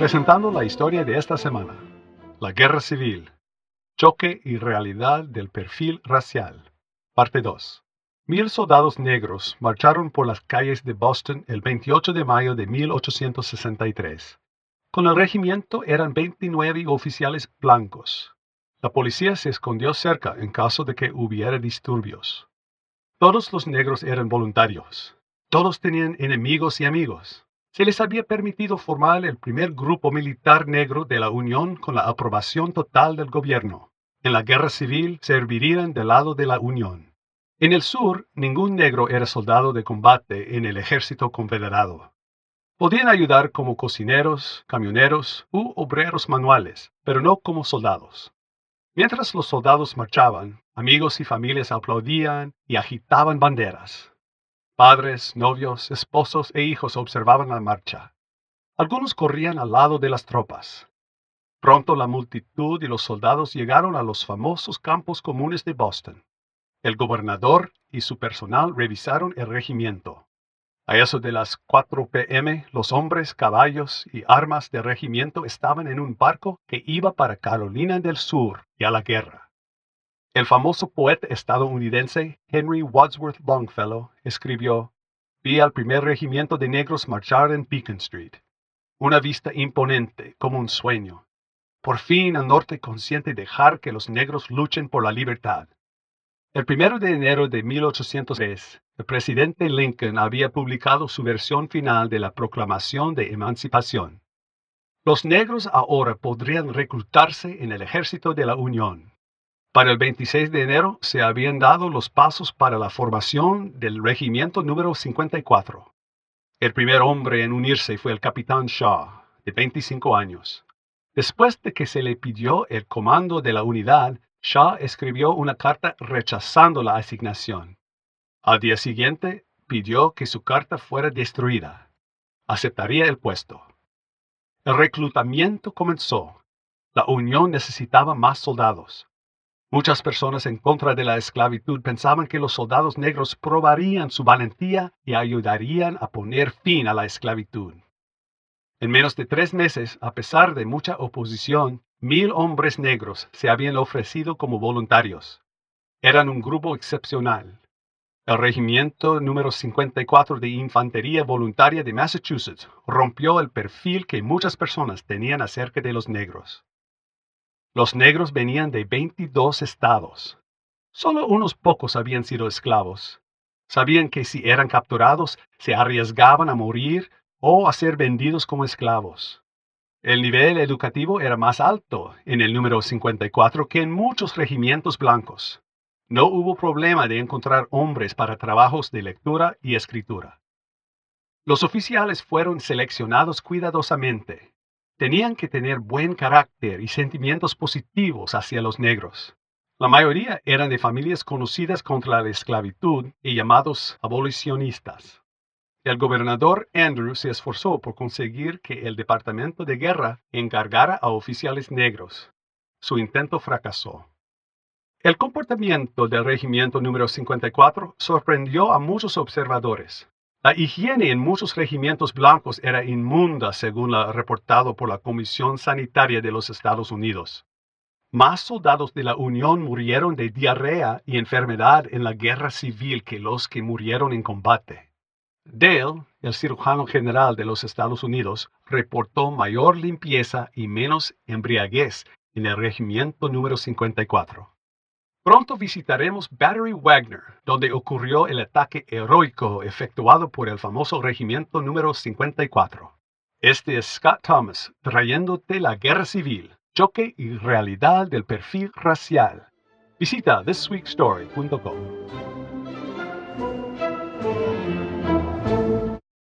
Presentando la historia de esta semana. La Guerra Civil. Choque y realidad del perfil racial. Parte 2. Mil soldados negros marcharon por las calles de Boston el 28 de mayo de 1863. Con el regimiento eran 29 oficiales blancos. La policía se escondió cerca en caso de que hubiera disturbios. Todos los negros eran voluntarios. Todos tenían enemigos y amigos se les había permitido formar el primer grupo militar negro de la Unión con la aprobación total del gobierno. En la guerra civil servirían del lado de la Unión. En el sur, ningún negro era soldado de combate en el ejército confederado. Podían ayudar como cocineros, camioneros u obreros manuales, pero no como soldados. Mientras los soldados marchaban, amigos y familias aplaudían y agitaban banderas. Padres, novios, esposos e hijos observaban la marcha. Algunos corrían al lado de las tropas. Pronto la multitud y los soldados llegaron a los famosos campos comunes de Boston. El gobernador y su personal revisaron el regimiento. A eso de las 4 pm, los hombres, caballos y armas del regimiento estaban en un barco que iba para Carolina del Sur y a la guerra. El famoso poeta estadounidense Henry Wadsworth Longfellow escribió, Vi al primer regimiento de negros marchar en Beacon Street. Una vista imponente, como un sueño. Por fin el norte consciente dejar que los negros luchen por la libertad. El primero de enero de 1803, el presidente Lincoln había publicado su versión final de la Proclamación de Emancipación. Los negros ahora podrían reclutarse en el ejército de la Unión. Para el 26 de enero se habían dado los pasos para la formación del regimiento número 54. El primer hombre en unirse fue el capitán Shaw, de 25 años. Después de que se le pidió el comando de la unidad, Shaw escribió una carta rechazando la asignación. Al día siguiente, pidió que su carta fuera destruida. Aceptaría el puesto. El reclutamiento comenzó. La Unión necesitaba más soldados. Muchas personas en contra de la esclavitud pensaban que los soldados negros probarían su valentía y ayudarían a poner fin a la esclavitud. En menos de tres meses, a pesar de mucha oposición, mil hombres negros se habían ofrecido como voluntarios. Eran un grupo excepcional. El regimiento número 54 de Infantería Voluntaria de Massachusetts rompió el perfil que muchas personas tenían acerca de los negros. Los negros venían de 22 estados. Solo unos pocos habían sido esclavos. Sabían que si eran capturados se arriesgaban a morir o a ser vendidos como esclavos. El nivel educativo era más alto en el número 54 que en muchos regimientos blancos. No hubo problema de encontrar hombres para trabajos de lectura y escritura. Los oficiales fueron seleccionados cuidadosamente tenían que tener buen carácter y sentimientos positivos hacia los negros. La mayoría eran de familias conocidas contra la esclavitud y llamados abolicionistas. El gobernador Andrew se esforzó por conseguir que el Departamento de Guerra encargara a oficiales negros. Su intento fracasó. El comportamiento del regimiento número 54 sorprendió a muchos observadores. La higiene en muchos regimientos blancos era inmunda, según lo reportado por la Comisión Sanitaria de los Estados Unidos. Más soldados de la Unión murieron de diarrea y enfermedad en la guerra civil que los que murieron en combate. Dale, el cirujano general de los Estados Unidos, reportó mayor limpieza y menos embriaguez en el regimiento número 54. Pronto visitaremos Battery Wagner, donde ocurrió el ataque heroico efectuado por el famoso regimiento número 54. Este es Scott Thomas, trayéndote la guerra civil, choque y realidad del perfil racial. Visita thisweekstory.com.